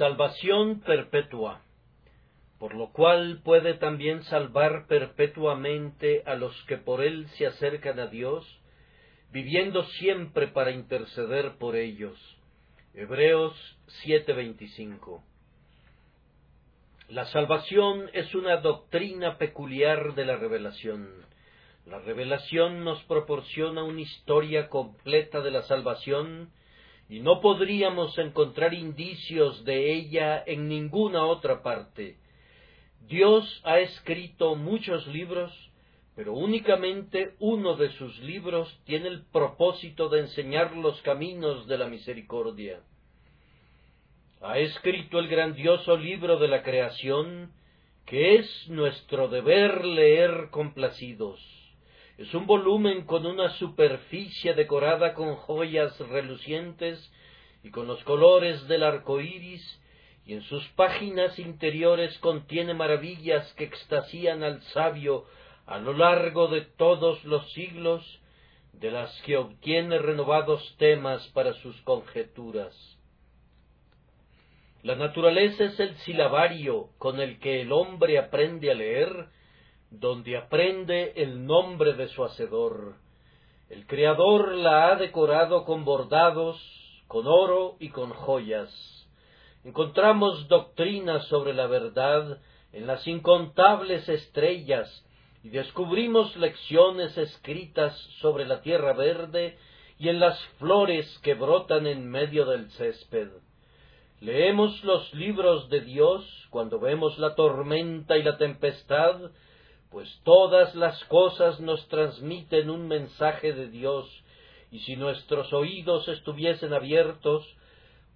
Salvación perpetua, por lo cual puede también salvar perpetuamente a los que por él se acercan a Dios, viviendo siempre para interceder por ellos. Hebreos 7:25 La salvación es una doctrina peculiar de la revelación. La revelación nos proporciona una historia completa de la salvación y no podríamos encontrar indicios de ella en ninguna otra parte. Dios ha escrito muchos libros, pero únicamente uno de sus libros tiene el propósito de enseñar los caminos de la misericordia. Ha escrito el grandioso libro de la creación, que es nuestro deber leer complacidos. Es un volumen con una superficie decorada con joyas relucientes y con los colores del arco iris, y en sus páginas interiores contiene maravillas que extasían al sabio a lo largo de todos los siglos, de las que obtiene renovados temas para sus conjeturas. La naturaleza es el silabario con el que el hombre aprende a leer, donde aprende el nombre de su Hacedor. El Creador la ha decorado con bordados, con oro y con joyas. Encontramos doctrinas sobre la verdad en las incontables estrellas y descubrimos lecciones escritas sobre la tierra verde y en las flores que brotan en medio del césped. Leemos los libros de Dios cuando vemos la tormenta y la tempestad pues todas las cosas nos transmiten un mensaje de Dios, y si nuestros oídos estuviesen abiertos,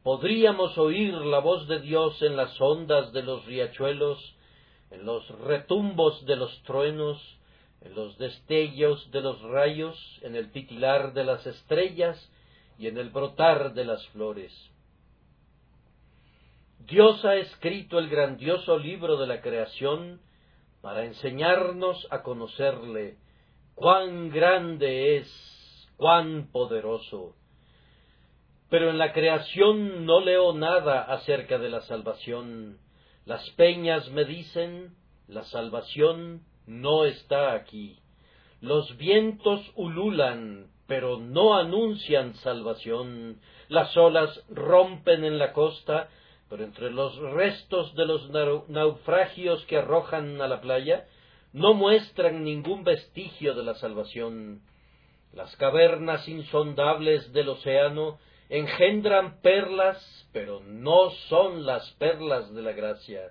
podríamos oír la voz de Dios en las ondas de los riachuelos, en los retumbos de los truenos, en los destellos de los rayos, en el titilar de las estrellas y en el brotar de las flores. Dios ha escrito el grandioso libro de la creación para enseñarnos a conocerle cuán grande es, cuán poderoso. Pero en la creación no leo nada acerca de la salvación. Las peñas me dicen, la salvación no está aquí. Los vientos ululan, pero no anuncian salvación. Las olas rompen en la costa, pero entre los restos de los naufragios que arrojan a la playa no muestran ningún vestigio de la salvación. Las cavernas insondables del océano engendran perlas, pero no son las perlas de la gracia.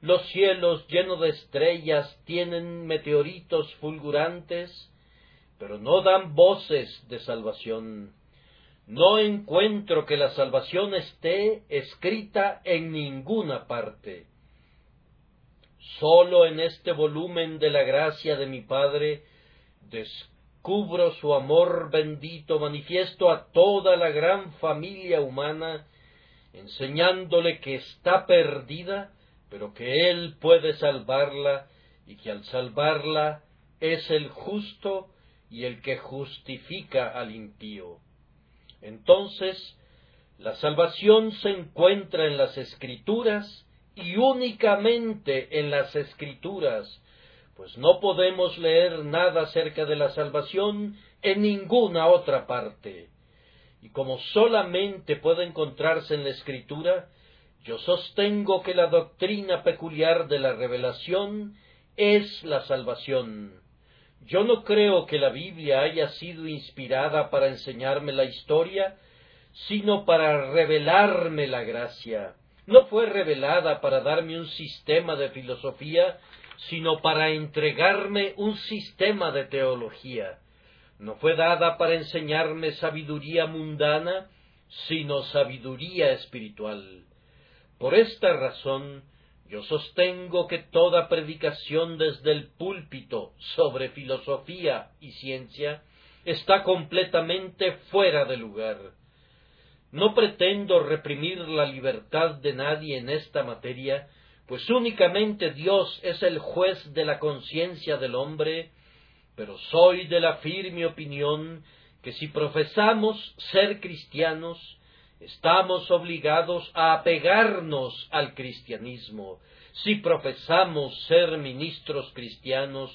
Los cielos llenos de estrellas tienen meteoritos fulgurantes, pero no dan voces de salvación. No encuentro que la salvación esté escrita en ninguna parte. Solo en este volumen de la gracia de mi Padre descubro su amor bendito manifiesto a toda la gran familia humana, enseñándole que está perdida, pero que Él puede salvarla y que al salvarla es el justo y el que justifica al impío. Entonces, la salvación se encuentra en las escrituras y únicamente en las escrituras, pues no podemos leer nada acerca de la salvación en ninguna otra parte. Y como solamente puede encontrarse en la escritura, yo sostengo que la doctrina peculiar de la revelación es la salvación. Yo no creo que la Biblia haya sido inspirada para enseñarme la historia, sino para revelarme la gracia. No fue revelada para darme un sistema de filosofía, sino para entregarme un sistema de teología. No fue dada para enseñarme sabiduría mundana, sino sabiduría espiritual. Por esta razón, yo sostengo que toda predicación desde el púlpito sobre filosofía y ciencia está completamente fuera de lugar. No pretendo reprimir la libertad de nadie en esta materia, pues únicamente Dios es el juez de la conciencia del hombre, pero soy de la firme opinión que si profesamos ser cristianos, estamos obligados a apegarnos al cristianismo, si profesamos ser ministros cristianos,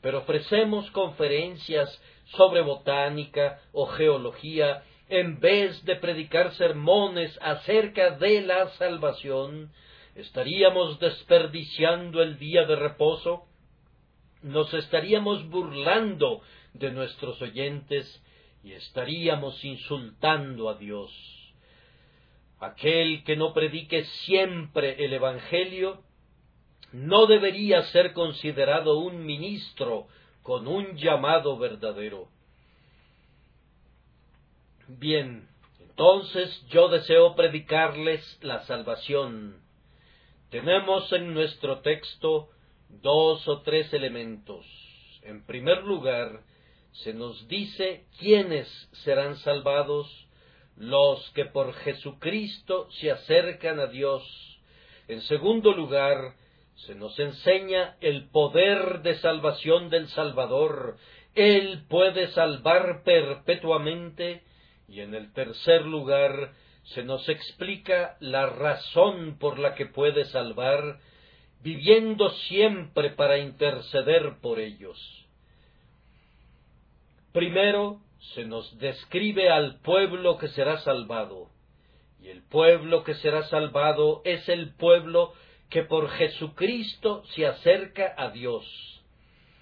pero ofrecemos conferencias sobre botánica o geología en vez de predicar sermones acerca de la salvación, estaríamos desperdiciando el día de reposo, nos estaríamos burlando de nuestros oyentes y estaríamos insultando a Dios. Aquel que no predique siempre el Evangelio no debería ser considerado un ministro con un llamado verdadero. Bien, entonces yo deseo predicarles la salvación. Tenemos en nuestro texto dos o tres elementos. En primer lugar, se nos dice quiénes serán salvados los que por Jesucristo se acercan a Dios. En segundo lugar, se nos enseña el poder de salvación del Salvador. Él puede salvar perpetuamente. Y en el tercer lugar, se nos explica la razón por la que puede salvar, viviendo siempre para interceder por ellos. Primero, se nos describe al pueblo que será salvado. Y el pueblo que será salvado es el pueblo que por Jesucristo se acerca a Dios.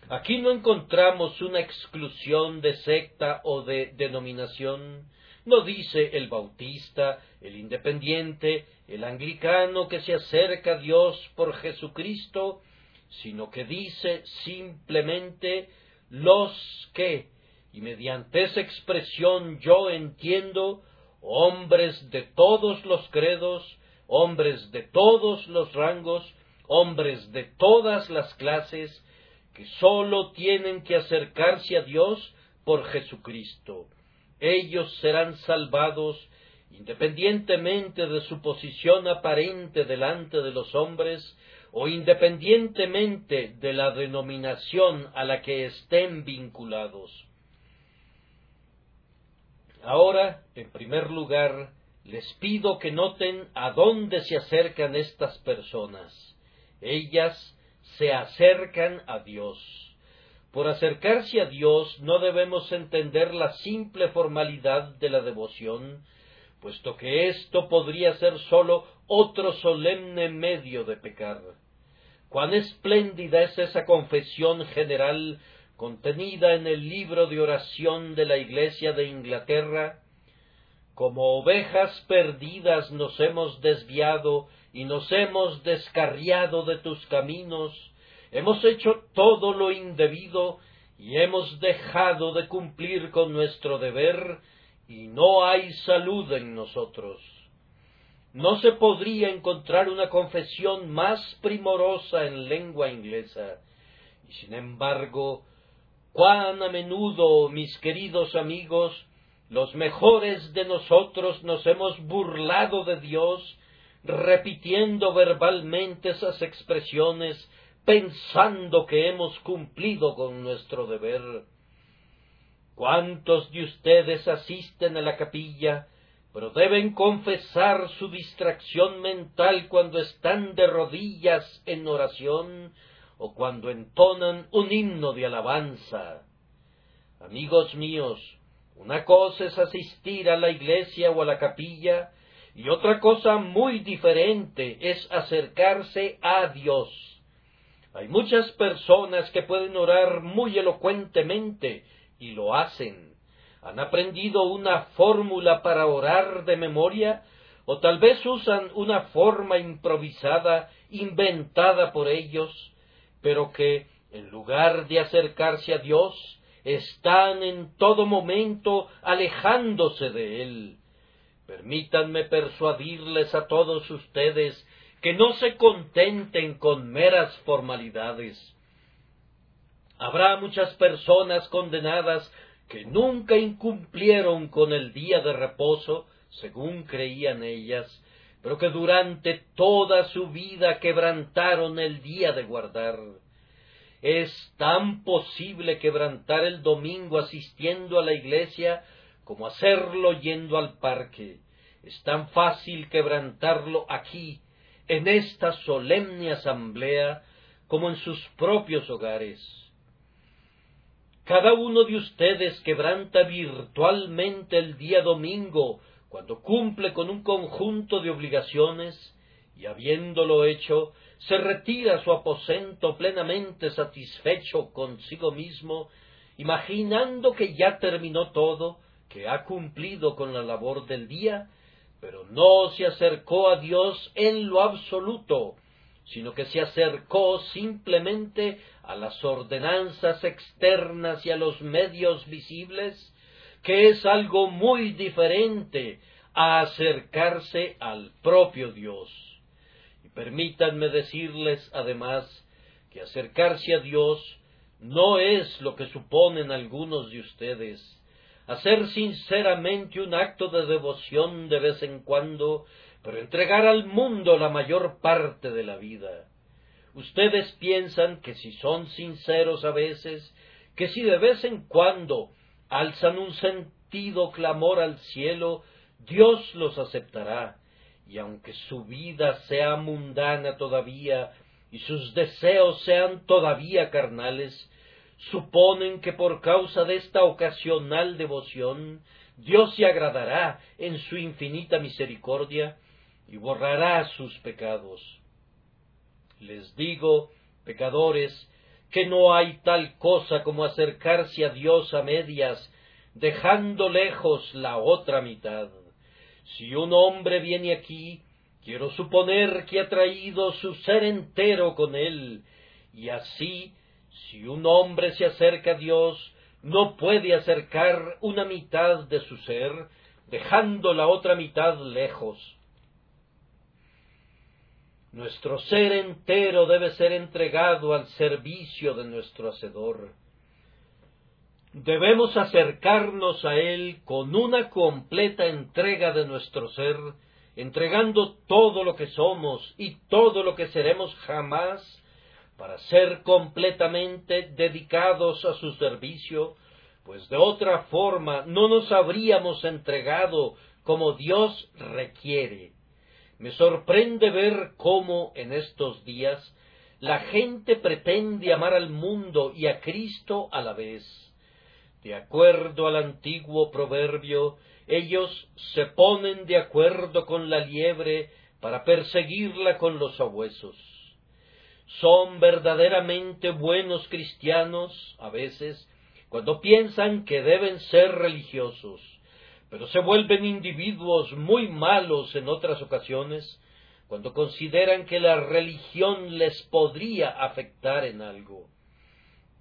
Aquí no encontramos una exclusión de secta o de denominación. No dice el bautista, el independiente, el anglicano que se acerca a Dios por Jesucristo, sino que dice simplemente los que y mediante esa expresión yo entiendo hombres de todos los credos, hombres de todos los rangos, hombres de todas las clases, que sólo tienen que acercarse a Dios por Jesucristo. Ellos serán salvados independientemente de su posición aparente delante de los hombres, o independientemente de la denominación a la que estén vinculados. Ahora, en primer lugar, les pido que noten a dónde se acercan estas personas. Ellas se acercan a Dios. Por acercarse a Dios no debemos entender la simple formalidad de la devoción, puesto que esto podría ser sólo otro solemne medio de pecar. Cuán espléndida es esa confesión general contenida en el libro de oración de la Iglesia de Inglaterra, como ovejas perdidas nos hemos desviado y nos hemos descarriado de tus caminos, hemos hecho todo lo indebido y hemos dejado de cumplir con nuestro deber y no hay salud en nosotros. No se podría encontrar una confesión más primorosa en lengua inglesa, y sin embargo cuán a menudo, mis queridos amigos, los mejores de nosotros nos hemos burlado de Dios, repitiendo verbalmente esas expresiones, pensando que hemos cumplido con nuestro deber. ¿Cuántos de ustedes asisten a la capilla, pero deben confesar su distracción mental cuando están de rodillas en oración, o cuando entonan un himno de alabanza. Amigos míos, una cosa es asistir a la iglesia o a la capilla, y otra cosa muy diferente es acercarse a Dios. Hay muchas personas que pueden orar muy elocuentemente y lo hacen. Han aprendido una fórmula para orar de memoria o tal vez usan una forma improvisada inventada por ellos pero que, en lugar de acercarse a Dios, están en todo momento alejándose de Él. Permítanme persuadirles a todos ustedes que no se contenten con meras formalidades. Habrá muchas personas condenadas que nunca incumplieron con el día de reposo, según creían ellas, pero que durante toda su vida quebrantaron el día de guardar. Es tan posible quebrantar el domingo asistiendo a la iglesia como hacerlo yendo al parque. es tan fácil quebrantarlo aquí, en esta solemne asamblea, como en sus propios hogares. Cada uno de ustedes quebranta virtualmente el día domingo cuando cumple con un conjunto de obligaciones y habiéndolo hecho, se retira a su aposento plenamente satisfecho consigo mismo, imaginando que ya terminó todo, que ha cumplido con la labor del día, pero no se acercó a Dios en lo absoluto, sino que se acercó simplemente a las ordenanzas externas y a los medios visibles, que es algo muy diferente a acercarse al propio Dios. Y permítanme decirles además que acercarse a Dios no es lo que suponen algunos de ustedes, hacer sinceramente un acto de devoción de vez en cuando, pero entregar al mundo la mayor parte de la vida. Ustedes piensan que si son sinceros a veces, que si de vez en cuando alzan un sentido clamor al cielo, Dios los aceptará, y aunque su vida sea mundana todavía, y sus deseos sean todavía carnales, suponen que por causa de esta ocasional devoción Dios se agradará en su infinita misericordia y borrará sus pecados. Les digo, pecadores, que no hay tal cosa como acercarse a Dios a medias, dejando lejos la otra mitad. Si un hombre viene aquí, quiero suponer que ha traído su ser entero con él, y así si un hombre se acerca a Dios, no puede acercar una mitad de su ser, dejando la otra mitad lejos. Nuestro ser entero debe ser entregado al servicio de nuestro Hacedor. Debemos acercarnos a Él con una completa entrega de nuestro ser, entregando todo lo que somos y todo lo que seremos jamás para ser completamente dedicados a su servicio, pues de otra forma no nos habríamos entregado como Dios requiere. Me sorprende ver cómo en estos días la gente pretende amar al mundo y a Cristo a la vez. De acuerdo al antiguo proverbio, ellos se ponen de acuerdo con la liebre para perseguirla con los sabuesos son verdaderamente buenos cristianos a veces cuando piensan que deben ser religiosos, pero se vuelven individuos muy malos en otras ocasiones cuando consideran que la religión les podría afectar en algo.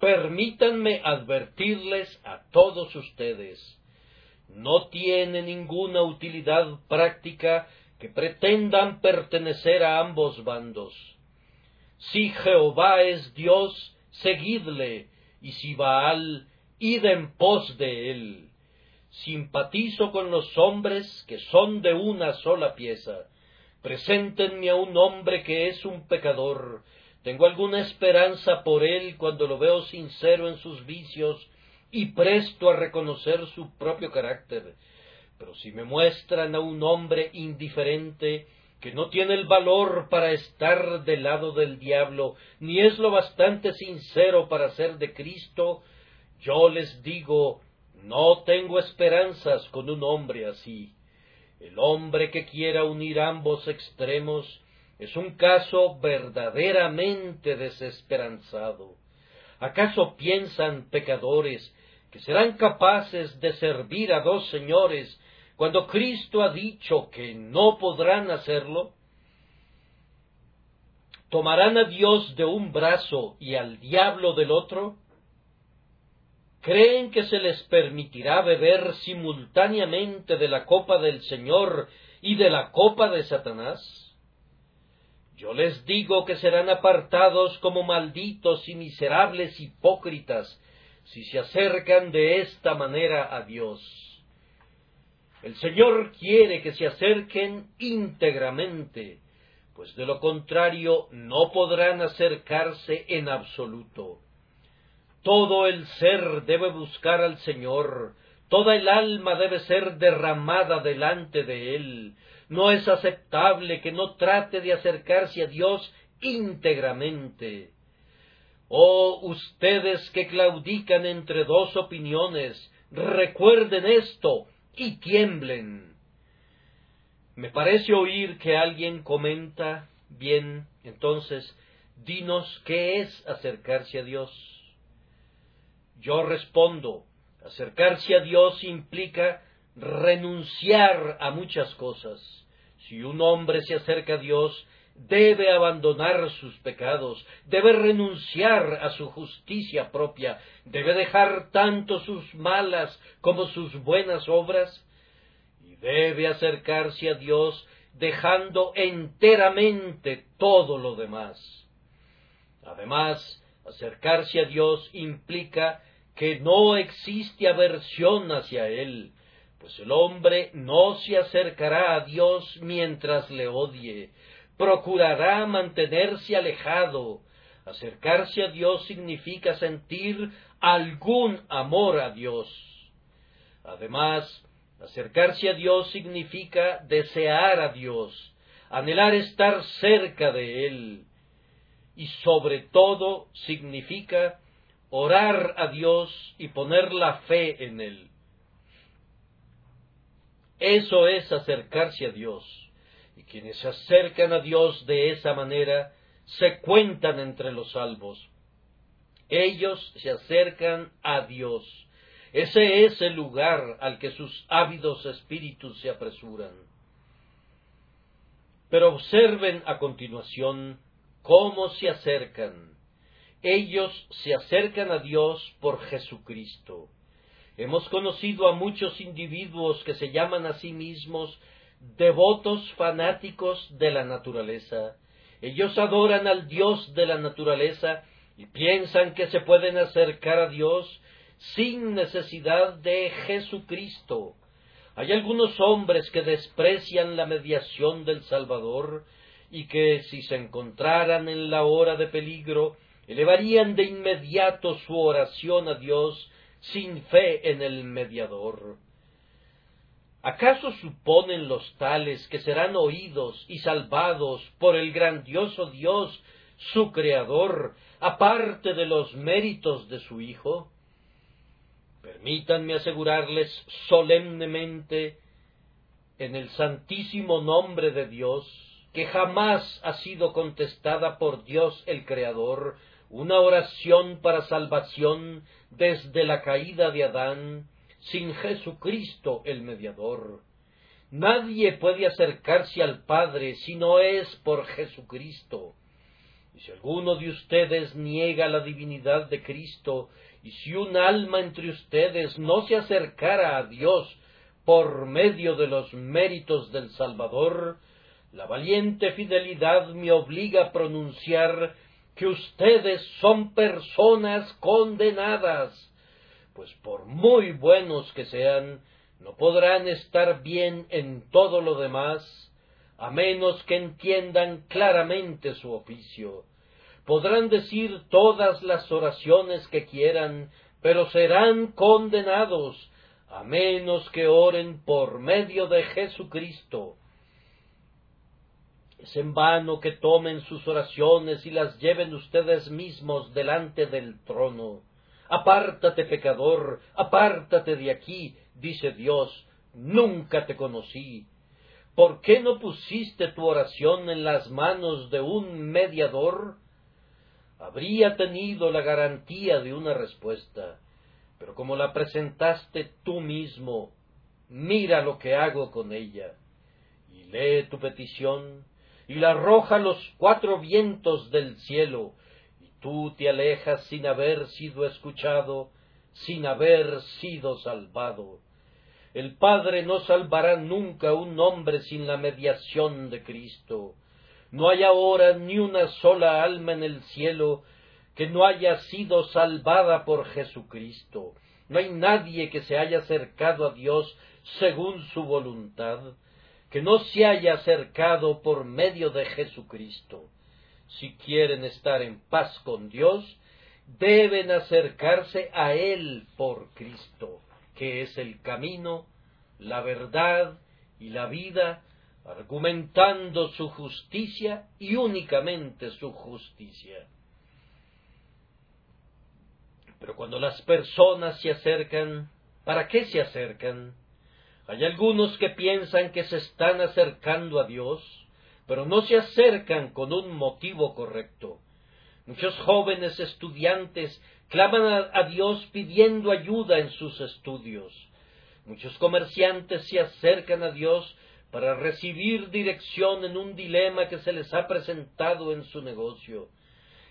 Permítanme advertirles a todos ustedes, no tiene ninguna utilidad práctica que pretendan pertenecer a ambos bandos si Jehová es Dios, seguidle, y si Baal, id en pos de él. Simpatizo con los hombres que son de una sola pieza. Preséntenme a un hombre que es un pecador. Tengo alguna esperanza por él cuando lo veo sincero en sus vicios y presto a reconocer su propio carácter. Pero si me muestran a un hombre indiferente, que no tiene el valor para estar del lado del diablo, ni es lo bastante sincero para ser de Cristo, yo les digo, no tengo esperanzas con un hombre así. El hombre que quiera unir ambos extremos es un caso verdaderamente desesperanzado. ¿Acaso piensan pecadores que serán capaces de servir a dos señores cuando Cristo ha dicho que no podrán hacerlo? ¿Tomarán a Dios de un brazo y al diablo del otro? ¿Creen que se les permitirá beber simultáneamente de la copa del Señor y de la copa de Satanás? Yo les digo que serán apartados como malditos y miserables hipócritas si se acercan de esta manera a Dios. El Señor quiere que se acerquen íntegramente, pues de lo contrario no podrán acercarse en absoluto. Todo el ser debe buscar al Señor, Toda el alma debe ser derramada delante de Él. No es aceptable que no trate de acercarse a Dios íntegramente. Oh, ustedes que claudican entre dos opiniones, recuerden esto y tiemblen. Me parece oír que alguien comenta, bien, entonces, dinos qué es acercarse a Dios. Yo respondo, acercarse a Dios implica renunciar a muchas cosas. Si un hombre se acerca a Dios, debe abandonar sus pecados, debe renunciar a su justicia propia, debe dejar tanto sus malas como sus buenas obras, y debe acercarse a Dios dejando enteramente todo lo demás. Además, acercarse a Dios implica que no existe aversión hacia Él, pues el hombre no se acercará a Dios mientras le odie, procurará mantenerse alejado. Acercarse a Dios significa sentir algún amor a Dios. Además, acercarse a Dios significa desear a Dios, anhelar estar cerca de Él. Y sobre todo significa orar a Dios y poner la fe en Él. Eso es acercarse a Dios y quienes se acercan a Dios de esa manera se cuentan entre los salvos. Ellos se acercan a Dios. Ese es el lugar al que sus ávidos espíritus se apresuran. Pero observen a continuación cómo se acercan. Ellos se acercan a Dios por Jesucristo. Hemos conocido a muchos individuos que se llaman a sí mismos devotos fanáticos de la naturaleza. Ellos adoran al Dios de la naturaleza y piensan que se pueden acercar a Dios sin necesidad de Jesucristo. Hay algunos hombres que desprecian la mediación del Salvador y que si se encontraran en la hora de peligro, elevarían de inmediato su oración a Dios sin fe en el mediador. ¿Acaso suponen los tales que serán oídos y salvados por el grandioso Dios, su Creador, aparte de los méritos de su Hijo? Permítanme asegurarles solemnemente, en el santísimo nombre de Dios, que jamás ha sido contestada por Dios el Creador una oración para salvación desde la caída de Adán, sin Jesucristo el mediador. Nadie puede acercarse al Padre si no es por Jesucristo. Y si alguno de ustedes niega la divinidad de Cristo, y si un alma entre ustedes no se acercara a Dios por medio de los méritos del Salvador, la valiente fidelidad me obliga a pronunciar que ustedes son personas condenadas pues por muy buenos que sean, no podrán estar bien en todo lo demás, a menos que entiendan claramente su oficio. Podrán decir todas las oraciones que quieran, pero serán condenados, a menos que oren por medio de Jesucristo. Es en vano que tomen sus oraciones y las lleven ustedes mismos delante del trono Apártate, pecador, apártate de aquí, dice Dios, nunca te conocí. ¿Por qué no pusiste tu oración en las manos de un mediador? Habría tenido la garantía de una respuesta, pero como la presentaste tú mismo, mira lo que hago con ella, y lee tu petición, y la arroja los cuatro vientos del cielo, Tú te alejas sin haber sido escuchado, sin haber sido salvado. El Padre no salvará nunca un hombre sin la mediación de Cristo. No hay ahora ni una sola alma en el cielo que no haya sido salvada por Jesucristo. No hay nadie que se haya acercado a Dios según su voluntad, que no se haya acercado por medio de Jesucristo si quieren estar en paz con Dios, deben acercarse a Él por Cristo, que es el camino, la verdad y la vida, argumentando su justicia y únicamente su justicia. Pero cuando las personas se acercan, ¿para qué se acercan? Hay algunos que piensan que se están acercando a Dios, pero no se acercan con un motivo correcto. Muchos jóvenes estudiantes claman a, Dios pidiendo ayuda en sus estudios. Muchos comerciantes se acercan a Dios para recibir dirección en un dilema que se les ha presentado en su negocio.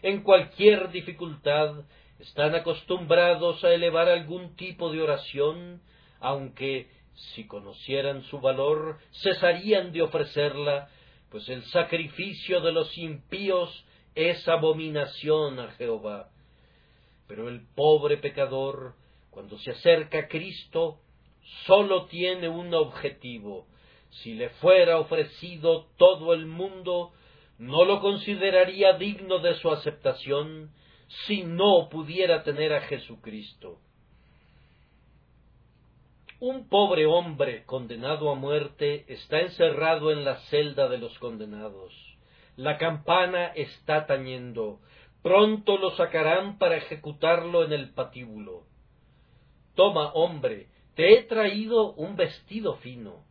En cualquier dificultad están acostumbrados a elevar algún tipo de oración, aunque si conocieran su valor cesarían de ofrecerla, pues el sacrificio de los impíos es abominación a Jehová. Pero el pobre pecador, cuando se acerca a Cristo, sólo tiene un objetivo, si le fuera ofrecido todo el mundo, no lo consideraría digno de su aceptación si no pudiera tener a Jesucristo. Un pobre hombre condenado a muerte está encerrado en la celda de los condenados. La campana está tañendo. Pronto lo sacarán para ejecutarlo en el patíbulo. Toma, hombre, te he traído un vestido fino.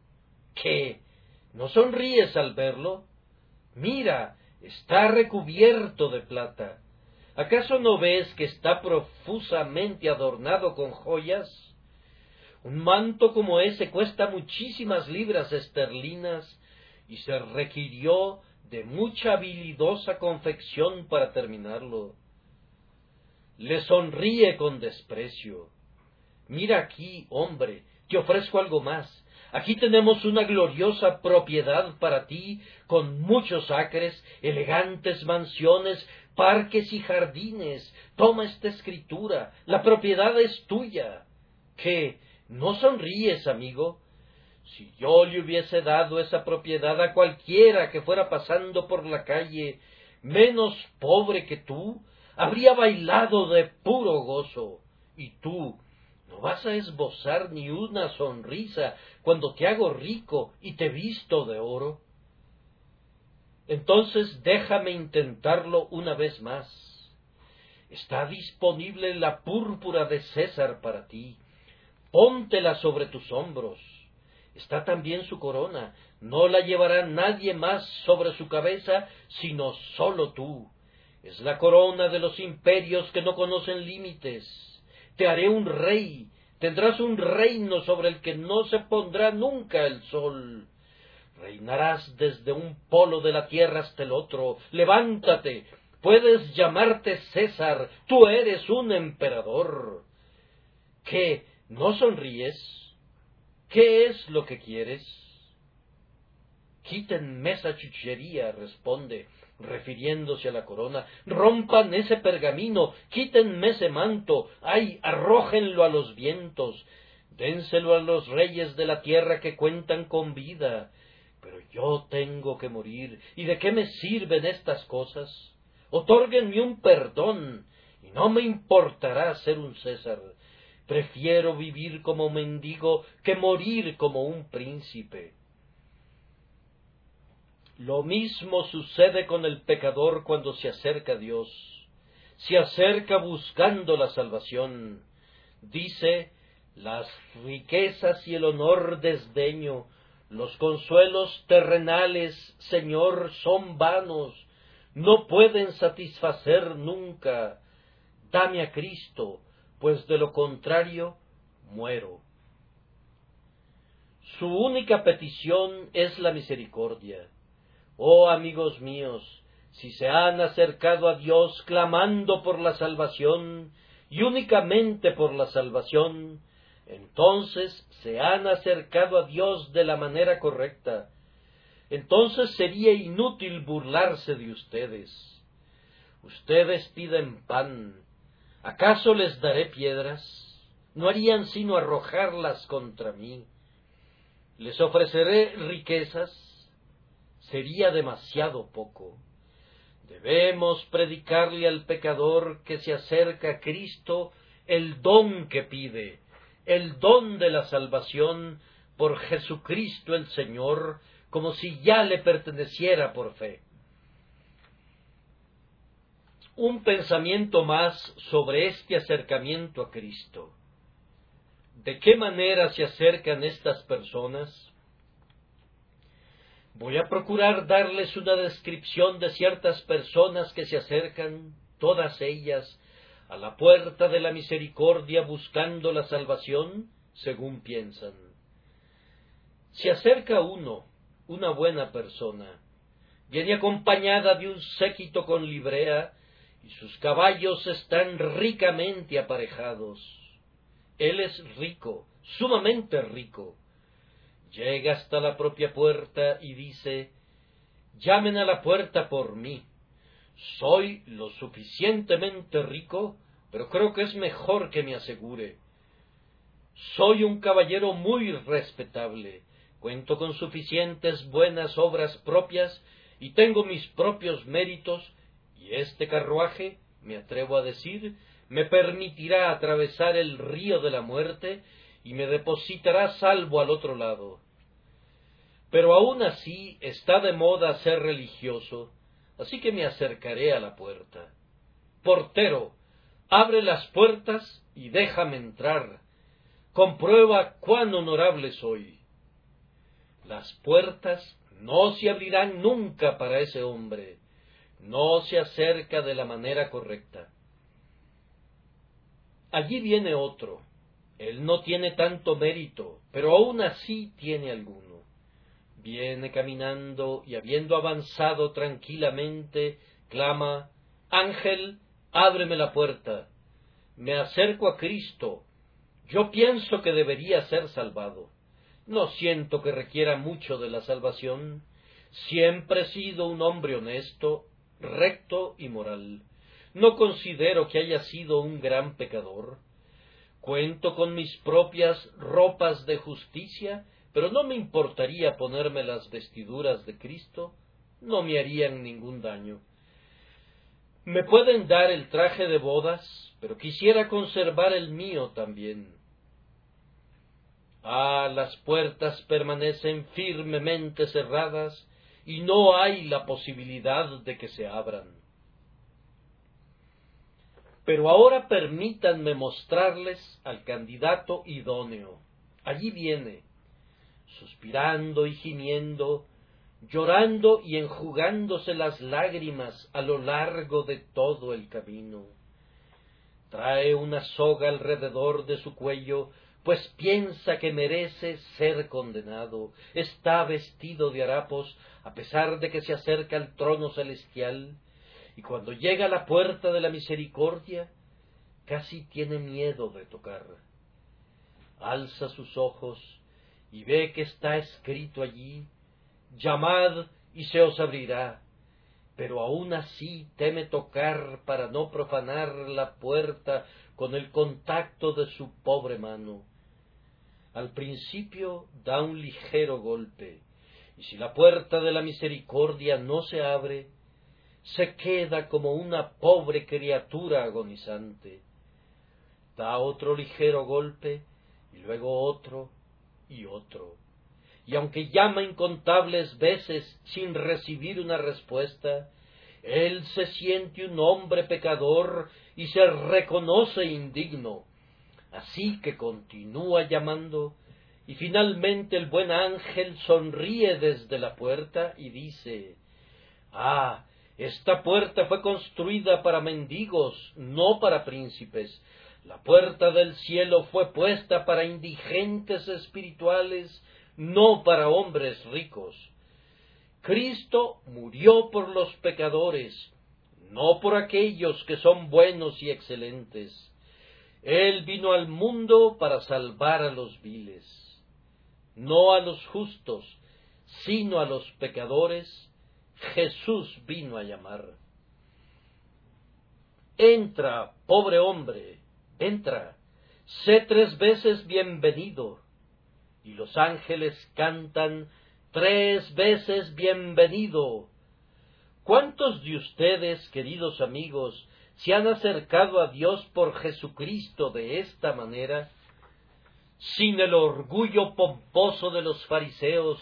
¿Qué? ¿No sonríes al verlo? Mira, está recubierto de plata. ¿Acaso no ves que está profusamente adornado con joyas? Un manto como ese cuesta muchísimas libras esterlinas y se requirió de mucha habilidosa confección para terminarlo. Le sonríe con desprecio. Mira aquí, hombre, te ofrezco algo más. Aquí tenemos una gloriosa propiedad para ti, con muchos acres, elegantes mansiones, parques y jardines. Toma esta escritura. La propiedad es tuya. ¿Qué? ¿No sonríes, amigo? Si yo le hubiese dado esa propiedad a cualquiera que fuera pasando por la calle, menos pobre que tú, habría bailado de puro gozo. Y tú, no vas a esbozar ni una sonrisa cuando te hago rico y te visto de oro. Entonces déjame intentarlo una vez más. Está disponible la púrpura de César para ti. Póntela sobre tus hombros. Está también su corona. No la llevará nadie más sobre su cabeza, sino sólo tú. Es la corona de los imperios que no conocen límites. Te haré un rey. Tendrás un reino sobre el que no se pondrá nunca el sol. Reinarás desde un polo de la tierra hasta el otro. Levántate. Puedes llamarte César. Tú eres un emperador. ¿Qué? ¿No sonríes? ¿Qué es lo que quieres? Quítenme esa chuchería, responde, refiriéndose a la corona. Rompan ese pergamino, quítenme ese manto, ay, arrójenlo a los vientos, dénselo a los reyes de la tierra que cuentan con vida. Pero yo tengo que morir. ¿Y de qué me sirven estas cosas? Otórguenme un perdón, y no me importará ser un César. Prefiero vivir como mendigo que morir como un príncipe. Lo mismo sucede con el pecador cuando se acerca a Dios. Se acerca buscando la salvación. Dice, las riquezas y el honor desdeño, los consuelos terrenales, Señor, son vanos, no pueden satisfacer nunca. Dame a Cristo, pues de lo contrario muero. Su única petición es la misericordia. Oh amigos míos, si se han acercado a Dios clamando por la salvación, y únicamente por la salvación, entonces se han acercado a Dios de la manera correcta. Entonces sería inútil burlarse de ustedes. Ustedes piden pan. ¿Acaso les daré piedras? No harían sino arrojarlas contra mí. Les ofreceré riquezas. Sería demasiado poco. Debemos predicarle al pecador que se acerca a Cristo el don que pide, el don de la salvación por Jesucristo el Señor, como si ya le perteneciera por fe. Un pensamiento más sobre este acercamiento a Cristo. ¿De qué manera se acercan estas personas? Voy a procurar darles una descripción de ciertas personas que se acercan, todas ellas, a la puerta de la misericordia buscando la salvación, según piensan. Se acerca uno, una buena persona, viene acompañada de un séquito con librea, y sus caballos están ricamente aparejados. Él es rico, sumamente rico. Llega hasta la propia puerta y dice, llamen a la puerta por mí. Soy lo suficientemente rico, pero creo que es mejor que me asegure. Soy un caballero muy respetable, cuento con suficientes buenas obras propias y tengo mis propios méritos, este carruaje, me atrevo a decir, me permitirá atravesar el río de la muerte y me depositará salvo al otro lado. Pero aun así está de moda ser religioso, así que me acercaré a la puerta. Portero, abre las puertas y déjame entrar. Comprueba cuán honorable soy. Las puertas no se abrirán nunca para ese hombre. No se acerca de la manera correcta. Allí viene otro. Él no tiene tanto mérito, pero aun así tiene alguno. Viene caminando y habiendo avanzado tranquilamente, clama Ángel, ábreme la puerta. Me acerco a Cristo. Yo pienso que debería ser salvado. No siento que requiera mucho de la salvación. Siempre he sido un hombre honesto, recto y moral. No considero que haya sido un gran pecador. Cuento con mis propias ropas de justicia, pero no me importaría ponerme las vestiduras de Cristo, no me harían ningún daño. Me pueden dar el traje de bodas, pero quisiera conservar el mío también. Ah, las puertas permanecen firmemente cerradas y no hay la posibilidad de que se abran. Pero ahora permítanme mostrarles al candidato idóneo. Allí viene, suspirando y gimiendo, llorando y enjugándose las lágrimas a lo largo de todo el camino. Trae una soga alrededor de su cuello, pues piensa que merece ser condenado. Está vestido de harapos, a pesar de que se acerca al trono celestial, y cuando llega a la puerta de la misericordia, casi tiene miedo de tocar. Alza sus ojos y ve que está escrito allí, llamad y se os abrirá, pero aun así teme tocar para no profanar la puerta con el contacto de su pobre mano. Al principio da un ligero golpe, y si la puerta de la misericordia no se abre, se queda como una pobre criatura agonizante. Da otro ligero golpe y luego otro y otro. Y aunque llama incontables veces sin recibir una respuesta, él se siente un hombre pecador y se reconoce indigno. Así que continúa llamando y finalmente el buen ángel sonríe desde la puerta y dice Ah, esta puerta fue construida para mendigos, no para príncipes. La puerta del cielo fue puesta para indigentes espirituales, no para hombres ricos. Cristo murió por los pecadores, no por aquellos que son buenos y excelentes. Él vino al mundo para salvar a los viles, no a los justos, sino a los pecadores Jesús vino a llamar. Entra, pobre hombre, entra, sé tres veces bienvenido. Y los ángeles cantan tres veces bienvenido. ¿Cuántos de ustedes, queridos amigos, se han acercado a Dios por Jesucristo de esta manera? sin el orgullo pomposo de los fariseos,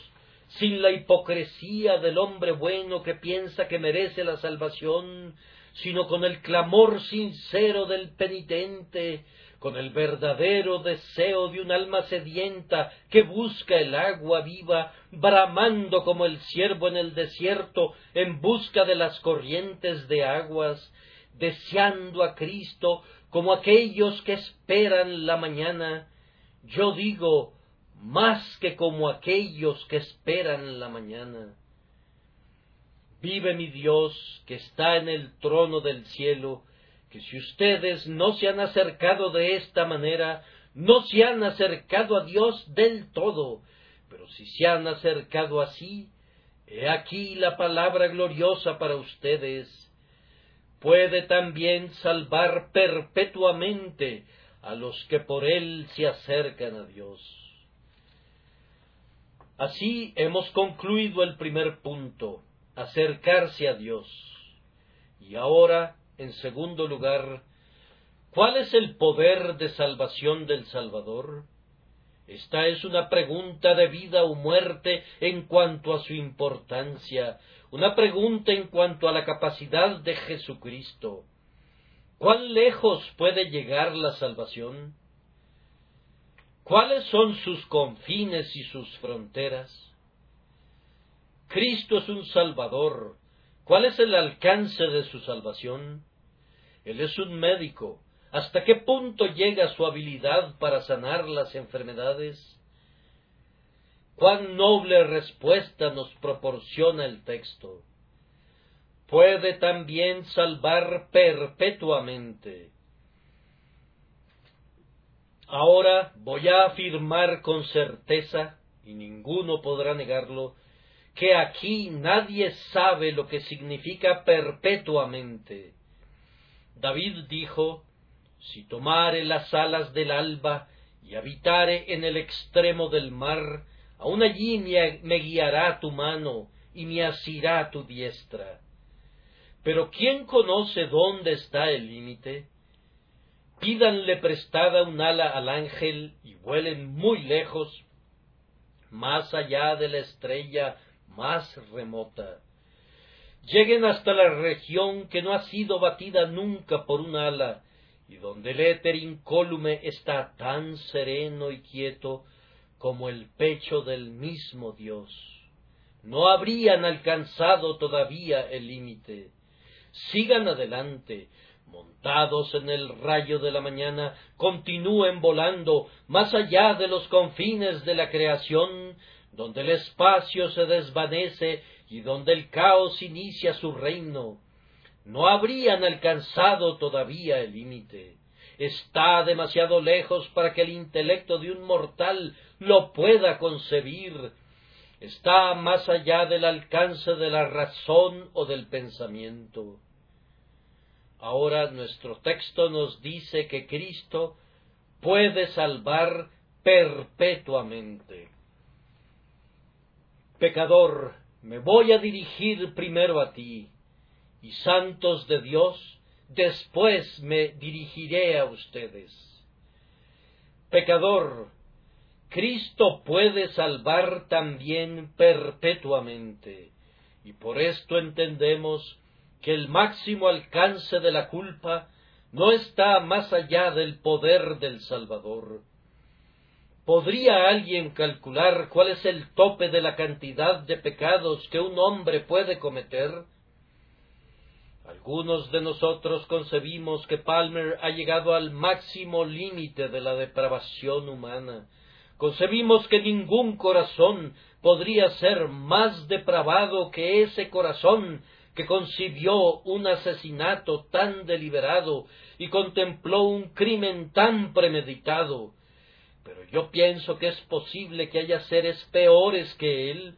sin la hipocresía del hombre bueno que piensa que merece la salvación, sino con el clamor sincero del penitente, con el verdadero deseo de un alma sedienta que busca el agua viva, bramando como el ciervo en el desierto en busca de las corrientes de aguas, deseando a Cristo como aquellos que esperan la mañana, yo digo, más que como aquellos que esperan la mañana. Vive mi Dios que está en el trono del cielo, si ustedes no se han acercado de esta manera, no se han acercado a Dios del todo, pero si se han acercado así, he aquí la palabra gloriosa para ustedes. Puede también salvar perpetuamente a los que por él se acercan a Dios. Así hemos concluido el primer punto, acercarse a Dios. Y ahora, en segundo lugar, ¿cuál es el poder de salvación del Salvador? Esta es una pregunta de vida o muerte en cuanto a su importancia, una pregunta en cuanto a la capacidad de Jesucristo. ¿Cuán lejos puede llegar la salvación? ¿Cuáles son sus confines y sus fronteras? Cristo es un Salvador. ¿Cuál es el alcance de su salvación? Él es un médico. ¿Hasta qué punto llega su habilidad para sanar las enfermedades? ¿Cuán noble respuesta nos proporciona el texto? puede también salvar perpetuamente. Ahora voy a afirmar con certeza, y ninguno podrá negarlo, que aquí nadie sabe lo que significa perpetuamente. David dijo, si tomare las alas del alba y habitare en el extremo del mar, aun allí me, guiará tu mano y me asirá tu diestra. Pero ¿quién conoce dónde está el límite? Pídanle prestada un ala al ángel y vuelen muy lejos, más allá de la estrella más remota. Lleguen hasta la región que no ha sido batida nunca por un ala, y donde el éter incólume está tan sereno y quieto como el pecho del mismo Dios. No habrían alcanzado todavía el límite sigan adelante, montados en el rayo de la mañana, continúen volando más allá de los confines de la creación, donde el espacio se desvanece y donde el caos inicia su reino. No habrían alcanzado todavía el límite. Está demasiado lejos para que el intelecto de un mortal lo pueda concebir. Está más allá del alcance de la razón o del pensamiento. Ahora nuestro texto nos dice que Cristo puede salvar perpetuamente. Pecador, me voy a dirigir primero a ti, y santos de Dios, después me dirigiré a ustedes. Pecador, Cristo puede salvar también perpetuamente, y por esto entendemos que el máximo alcance de la culpa no está más allá del poder del Salvador. ¿Podría alguien calcular cuál es el tope de la cantidad de pecados que un hombre puede cometer? Algunos de nosotros concebimos que Palmer ha llegado al máximo límite de la depravación humana. Concebimos que ningún corazón podría ser más depravado que ese corazón que concibió un asesinato tan deliberado y contempló un crimen tan premeditado. Pero yo pienso que es posible que haya seres peores que él,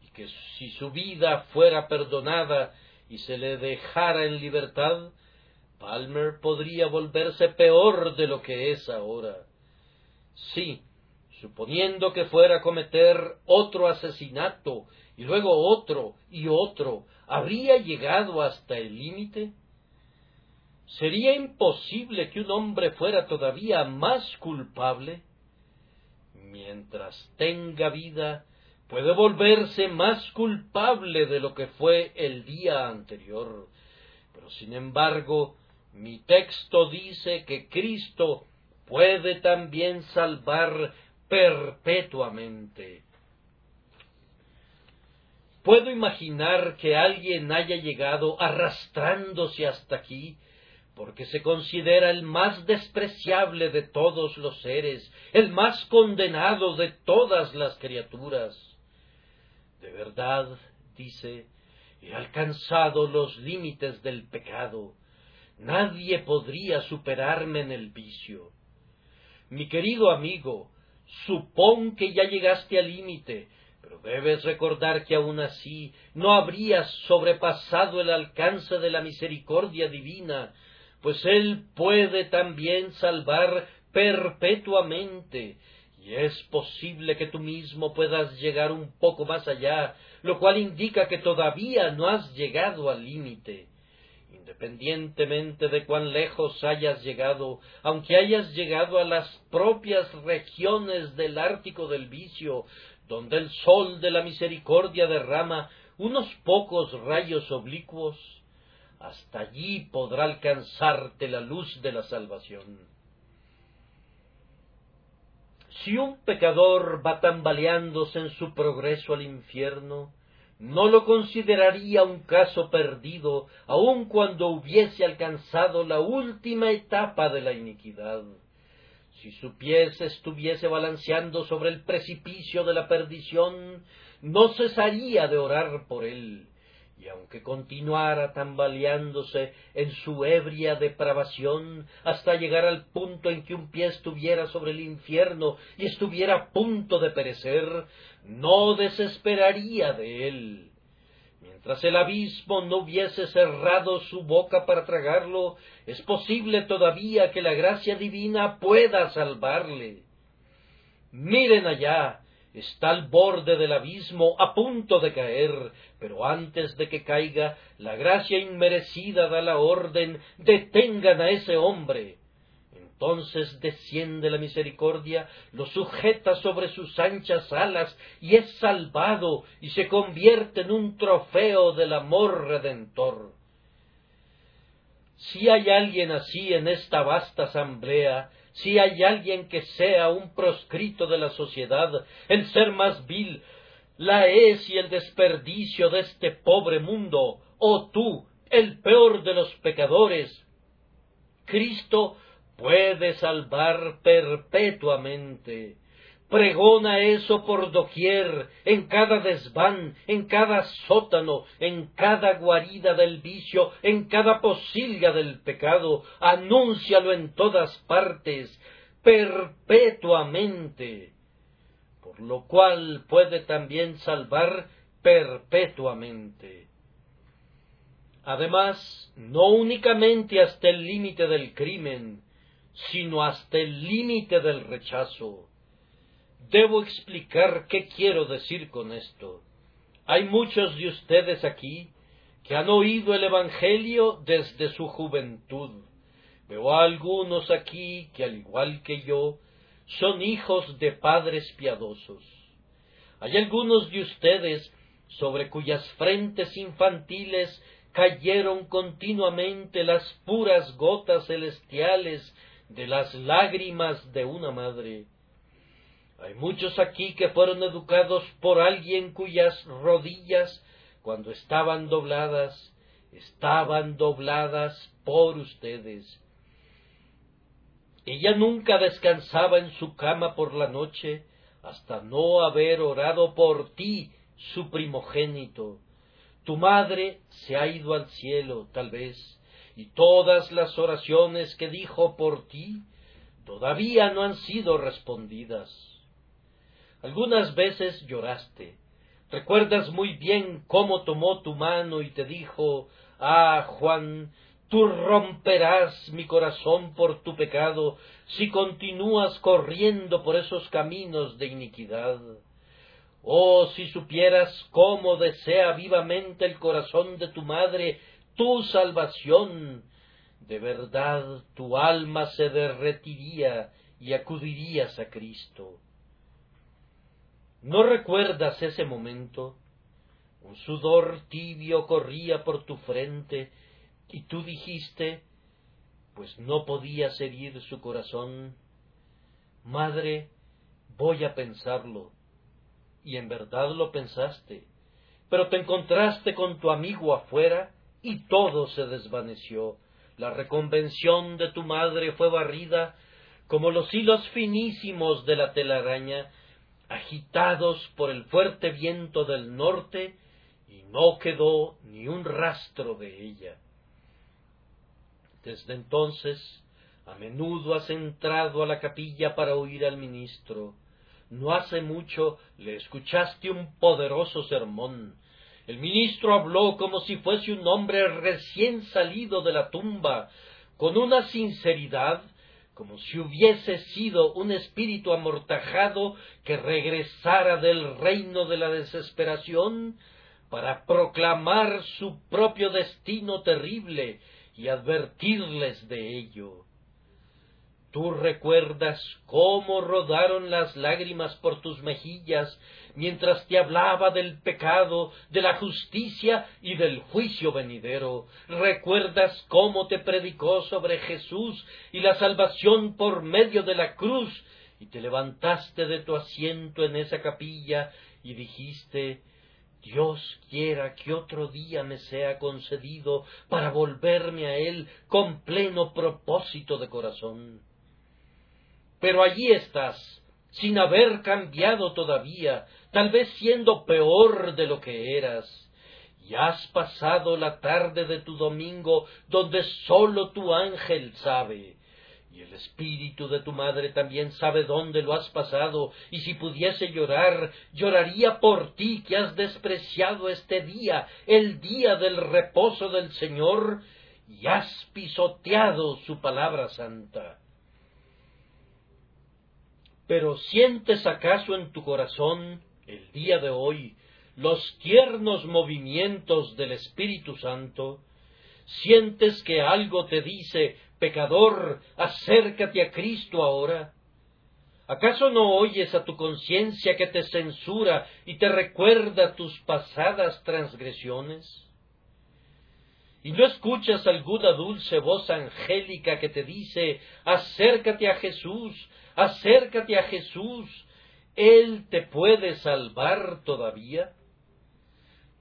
y que si su vida fuera perdonada y se le dejara en libertad, Palmer podría volverse peor de lo que es ahora. Sí, suponiendo que fuera a cometer otro asesinato, y luego otro y otro, habría llegado hasta el límite? ¿Sería imposible que un hombre fuera todavía más culpable? Mientras tenga vida, puede volverse más culpable de lo que fue el día anterior. Pero sin embargo, mi texto dice que Cristo puede también salvar perpetuamente. Puedo imaginar que alguien haya llegado arrastrándose hasta aquí porque se considera el más despreciable de todos los seres, el más condenado de todas las criaturas. De verdad, dice, he alcanzado los límites del pecado. Nadie podría superarme en el vicio. Mi querido amigo, supón que ya llegaste al límite, pero debes recordar que aun así no habrías sobrepasado el alcance de la misericordia divina, pues Él puede también salvar perpetuamente, y es posible que tú mismo puedas llegar un poco más allá, lo cual indica que todavía no has llegado al límite. Independientemente de cuán lejos hayas llegado, aunque hayas llegado a las propias regiones del Ártico del vicio, donde el sol de la misericordia derrama unos pocos rayos oblicuos, hasta allí podrá alcanzarte la luz de la salvación. Si un pecador va tambaleándose en su progreso al infierno, no lo consideraría un caso perdido, aun cuando hubiese alcanzado la última etapa de la iniquidad. Si su pie se estuviese balanceando sobre el precipicio de la perdición, no cesaría de orar por él y aunque continuara tambaleándose en su ebria depravación hasta llegar al punto en que un pie estuviera sobre el infierno y estuviera a punto de perecer, no desesperaría de él. Mientras el abismo no hubiese cerrado su boca para tragarlo, es posible todavía que la gracia divina pueda salvarle. Miren allá, está al borde del abismo a punto de caer, pero antes de que caiga, la gracia inmerecida da la orden detengan a ese hombre. Entonces desciende la misericordia, lo sujeta sobre sus anchas alas y es salvado y se convierte en un trofeo del amor redentor. Si hay alguien así en esta vasta asamblea, si hay alguien que sea un proscrito de la sociedad, el ser más vil, la es y el desperdicio de este pobre mundo, oh tú, el peor de los pecadores, Cristo puede salvar perpetuamente. Pregona eso por doquier, en cada desván, en cada sótano, en cada guarida del vicio, en cada posilga del pecado. Anúncialo en todas partes, perpetuamente. Por lo cual puede también salvar perpetuamente. Además, no únicamente hasta el límite del crimen, sino hasta el límite del rechazo Debo explicar qué quiero decir con esto. Hay muchos de ustedes aquí que han oído el Evangelio desde su juventud. Veo a algunos aquí que, al igual que yo, son hijos de padres piadosos. Hay algunos de ustedes sobre cuyas frentes infantiles cayeron continuamente las puras gotas celestiales de las lágrimas de una madre. Hay muchos aquí que fueron educados por alguien cuyas rodillas, cuando estaban dobladas, estaban dobladas por ustedes. Ella nunca descansaba en su cama por la noche hasta no haber orado por ti, su primogénito. Tu madre se ha ido al cielo, tal vez, y todas las oraciones que dijo por ti todavía no han sido respondidas. Algunas veces lloraste. Recuerdas muy bien cómo tomó tu mano y te dijo Ah, Juan, tú romperás mi corazón por tu pecado si continúas corriendo por esos caminos de iniquidad. Oh, si supieras cómo desea vivamente el corazón de tu madre tu salvación, de verdad tu alma se derretiría y acudirías a Cristo. ¿No recuerdas ese momento? Un sudor tibio corría por tu frente y tú dijiste, pues no podías herir su corazón, Madre, voy a pensarlo. Y en verdad lo pensaste, pero te encontraste con tu amigo afuera y todo se desvaneció. La reconvención de tu madre fue barrida como los hilos finísimos de la telaraña, agitados por el fuerte viento del norte, y no quedó ni un rastro de ella. Desde entonces, a menudo has entrado a la capilla para oír al ministro. No hace mucho le escuchaste un poderoso sermón. El ministro habló como si fuese un hombre recién salido de la tumba, con una sinceridad como si hubiese sido un espíritu amortajado que regresara del reino de la desesperación para proclamar su propio destino terrible y advertirles de ello. Tú recuerdas cómo rodaron las lágrimas por tus mejillas mientras te hablaba del pecado, de la justicia y del juicio venidero. Recuerdas cómo te predicó sobre Jesús y la salvación por medio de la cruz y te levantaste de tu asiento en esa capilla y dijiste Dios quiera que otro día me sea concedido para volverme a Él con pleno propósito de corazón pero allí estás, sin haber cambiado todavía, tal vez siendo peor de lo que eras. Y has pasado la tarde de tu domingo donde sólo tu ángel sabe. Y el espíritu de tu madre también sabe dónde lo has pasado, y si pudiese llorar, lloraría por ti que has despreciado este día, el día del reposo del Señor, y has pisoteado su palabra santa. Pero ¿sientes acaso en tu corazón, el día de hoy, los tiernos movimientos del Espíritu Santo? ¿Sientes que algo te dice, pecador, acércate a Cristo ahora? ¿Acaso no oyes a tu conciencia que te censura y te recuerda tus pasadas transgresiones? ¿Y no escuchas alguna dulce voz angélica que te dice, acércate a Jesús, acércate a Jesús, Él te puede salvar todavía.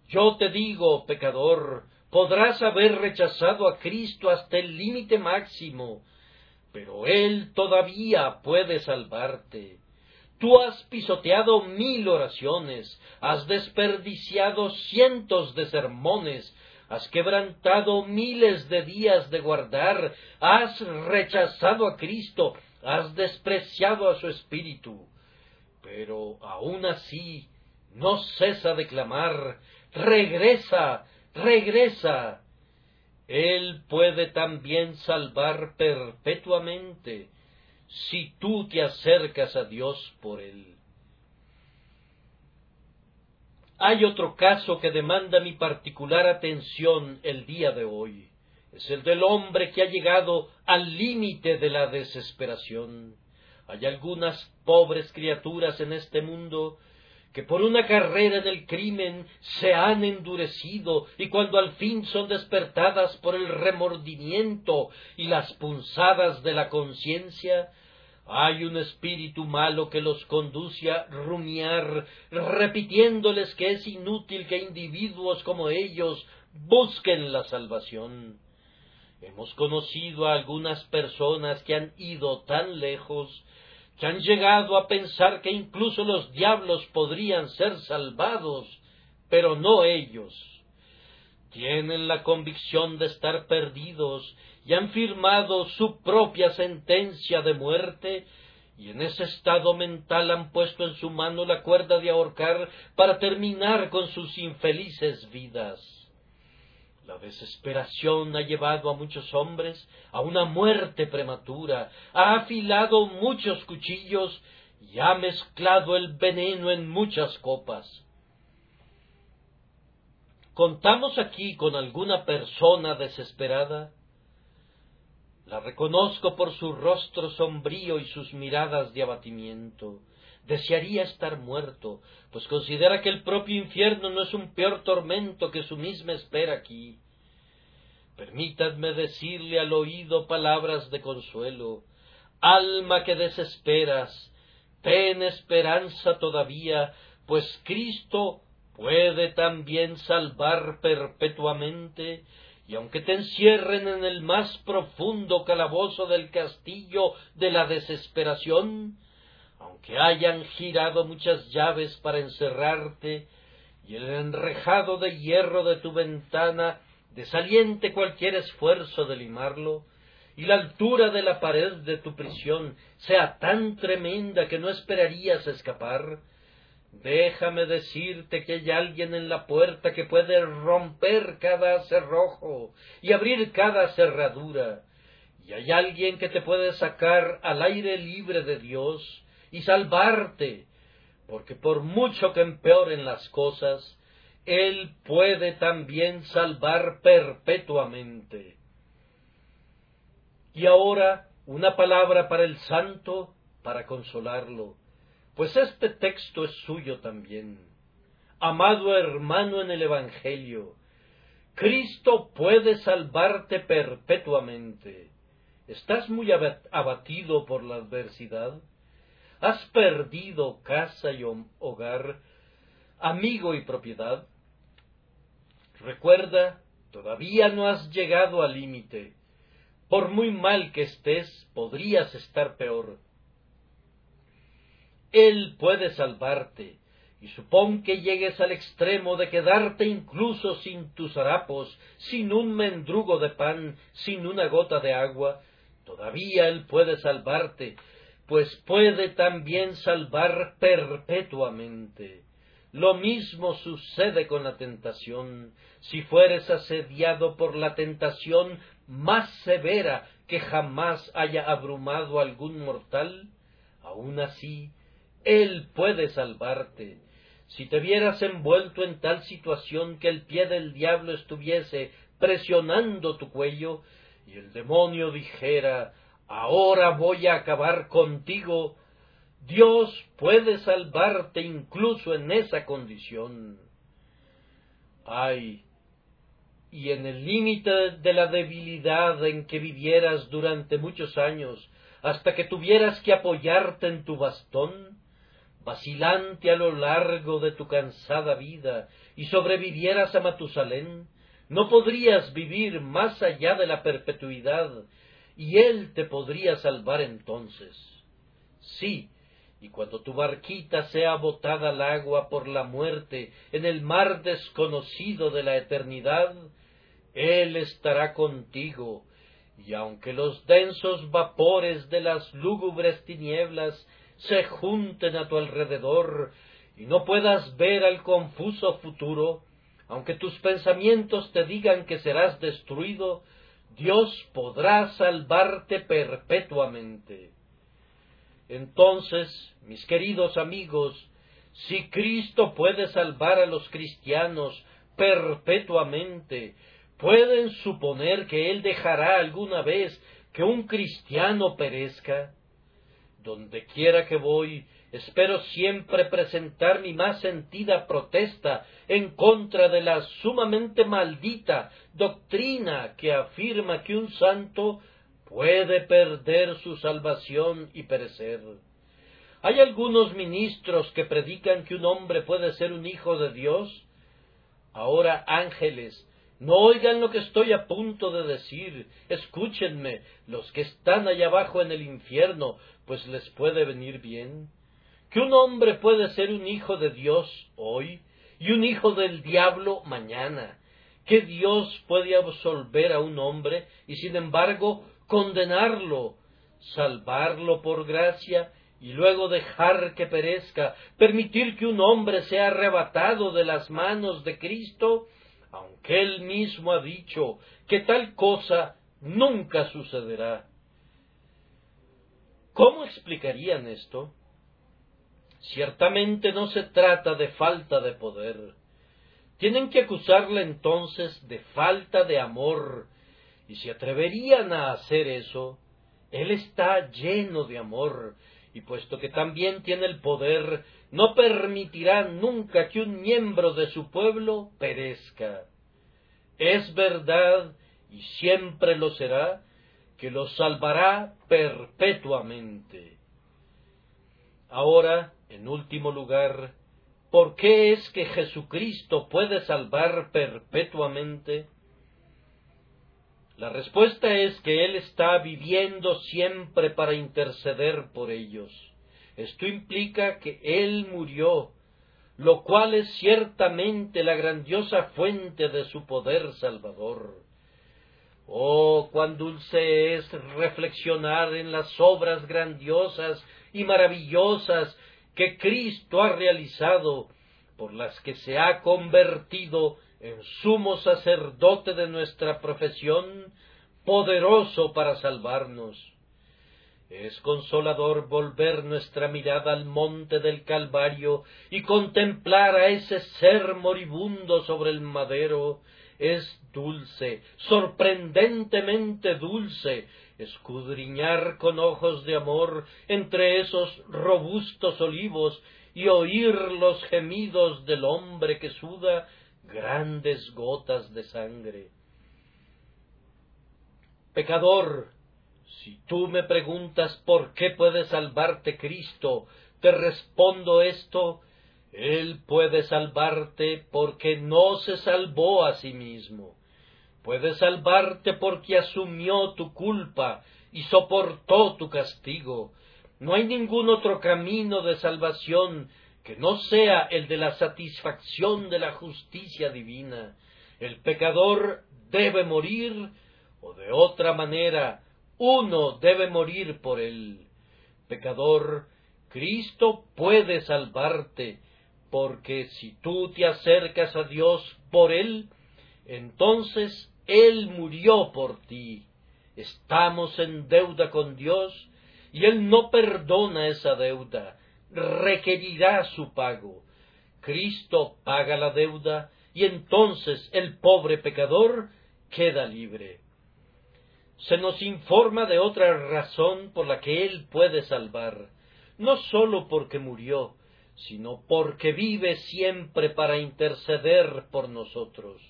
Yo te digo, pecador, podrás haber rechazado a Cristo hasta el límite máximo, pero Él todavía puede salvarte. Tú has pisoteado mil oraciones, has desperdiciado cientos de sermones, has quebrantado miles de días de guardar, has rechazado a Cristo, has despreciado a su espíritu, pero aun así no cesa de clamar, regresa, regresa. Él puede también salvar perpetuamente si tú te acercas a Dios por él. Hay otro caso que demanda mi particular atención el día de hoy es el del hombre que ha llegado al límite de la desesperación. Hay algunas pobres criaturas en este mundo que por una carrera en el crimen se han endurecido y cuando al fin son despertadas por el remordimiento y las punzadas de la conciencia, hay un espíritu malo que los conduce a rumiar, repitiéndoles que es inútil que individuos como ellos busquen la salvación. Hemos conocido a algunas personas que han ido tan lejos que han llegado a pensar que incluso los diablos podrían ser salvados, pero no ellos. Tienen la convicción de estar perdidos y han firmado su propia sentencia de muerte y en ese estado mental han puesto en su mano la cuerda de ahorcar para terminar con sus infelices vidas. La desesperación ha llevado a muchos hombres a una muerte prematura, ha afilado muchos cuchillos y ha mezclado el veneno en muchas copas. ¿Contamos aquí con alguna persona desesperada? La reconozco por su rostro sombrío y sus miradas de abatimiento. desearía estar muerto, pues considera que el propio infierno no es un peor tormento que su misma espera aquí. Permítadme decirle al oído palabras de consuelo. Alma que desesperas, ten esperanza todavía, pues Cristo puede también salvar perpetuamente, y aunque te encierren en el más profundo calabozo del castillo de la desesperación, aunque hayan girado muchas llaves para encerrarte, y el enrejado de hierro de tu ventana desaliente cualquier esfuerzo de limarlo, y la altura de la pared de tu prisión sea tan tremenda que no esperarías escapar, déjame decirte que hay alguien en la puerta que puede romper cada cerrojo y abrir cada cerradura, y hay alguien que te puede sacar al aire libre de Dios y salvarte, porque por mucho que empeoren las cosas, Él puede también salvar perpetuamente. Y ahora una palabra para el santo para consolarlo, pues este texto es suyo también. Amado hermano en el Evangelio, Cristo puede salvarte perpetuamente. ¿Estás muy abatido por la adversidad? ¿Has perdido casa y hogar, amigo y propiedad? Recuerda, todavía no has llegado al límite. Por muy mal que estés, podrías estar peor. Él puede salvarte, y supón que llegues al extremo de quedarte incluso sin tus harapos, sin un mendrugo de pan, sin una gota de agua, todavía Él puede salvarte, pues puede también salvar perpetuamente. Lo mismo sucede con la tentación. Si fueres asediado por la tentación más severa que jamás haya abrumado algún mortal, aun así Él puede salvarte. Si te vieras envuelto en tal situación que el pie del diablo estuviese presionando tu cuello, y el demonio dijera ahora voy a acabar contigo, Dios puede salvarte incluso en esa condición. Ay, y en el límite de la debilidad en que vivieras durante muchos años, hasta que tuvieras que apoyarte en tu bastón, vacilante a lo largo de tu cansada vida, y sobrevivieras a Matusalén, no podrías vivir más allá de la perpetuidad, y Él te podría salvar entonces. Sí, y cuando tu barquita sea botada al agua por la muerte en el mar desconocido de la eternidad, Él estará contigo, y aunque los densos vapores de las lúgubres tinieblas se junten a tu alrededor y no puedas ver al confuso futuro, aunque tus pensamientos te digan que serás destruido, Dios podrá salvarte perpetuamente. Entonces, mis queridos amigos, si Cristo puede salvar a los cristianos perpetuamente, ¿pueden suponer que Él dejará alguna vez que un cristiano perezca? Donde quiera que voy, espero siempre presentar mi más sentida protesta en contra de la sumamente maldita doctrina que afirma que un santo puede perder su salvación y perecer. Hay algunos ministros que predican que un hombre puede ser un hijo de Dios. Ahora, ángeles, no oigan lo que estoy a punto de decir, escúchenme, los que están allá abajo en el infierno, pues les puede venir bien que un hombre puede ser un hijo de Dios hoy y un hijo del diablo mañana, que Dios puede absolver a un hombre y sin embargo condenarlo, salvarlo por gracia y luego dejar que perezca, permitir que un hombre sea arrebatado de las manos de Cristo, aunque él mismo ha dicho que tal cosa nunca sucederá. ¿Cómo explicarían esto? Ciertamente no se trata de falta de poder. Tienen que acusarle entonces de falta de amor, y si atreverían a hacer eso, Él está lleno de amor, y puesto que también tiene el poder, no permitirá nunca que un miembro de su pueblo perezca. Es verdad, y siempre lo será, que los salvará perpetuamente. Ahora, en último lugar, ¿por qué es que Jesucristo puede salvar perpetuamente? La respuesta es que Él está viviendo siempre para interceder por ellos. Esto implica que Él murió, lo cual es ciertamente la grandiosa fuente de su poder salvador. Oh, cuán dulce es reflexionar en las obras grandiosas y maravillosas que Cristo ha realizado, por las que se ha convertido en sumo sacerdote de nuestra profesión, poderoso para salvarnos. Es consolador volver nuestra mirada al monte del Calvario y contemplar a ese ser moribundo sobre el madero. Es dulce, sorprendentemente dulce, escudriñar con ojos de amor entre esos robustos olivos y oír los gemidos del hombre que suda grandes gotas de sangre. Pecador, si tú me preguntas por qué puede salvarte Cristo, te respondo esto, Él puede salvarte porque no se salvó a sí mismo. Puede salvarte porque asumió tu culpa y soportó tu castigo. No hay ningún otro camino de salvación que no sea el de la satisfacción de la justicia divina. El pecador debe morir, o de otra manera, uno debe morir por él. Pecador, Cristo puede salvarte, porque si tú te acercas a Dios por él, entonces Él murió por ti. Estamos en deuda con Dios, y Él no perdona esa deuda requerirá su pago. Cristo paga la deuda y entonces el pobre pecador queda libre. Se nos informa de otra razón por la que Él puede salvar, no sólo porque murió, sino porque vive siempre para interceder por nosotros.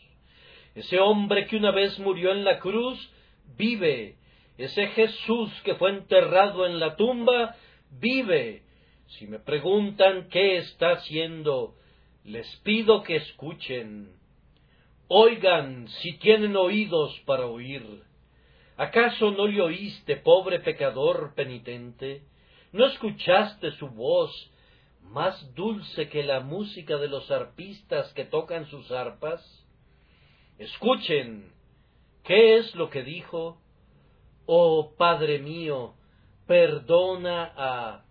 Ese hombre que una vez murió en la cruz, vive. Ese Jesús que fue enterrado en la tumba, vive si me preguntan qué está haciendo, les pido que escuchen. Oigan si tienen oídos para oír. ¿Acaso no le oíste, pobre pecador penitente? ¿No escuchaste su voz, más dulce que la música de los arpistas que tocan sus arpas? Escuchen, ¿qué es lo que dijo? Oh Padre mío, perdona a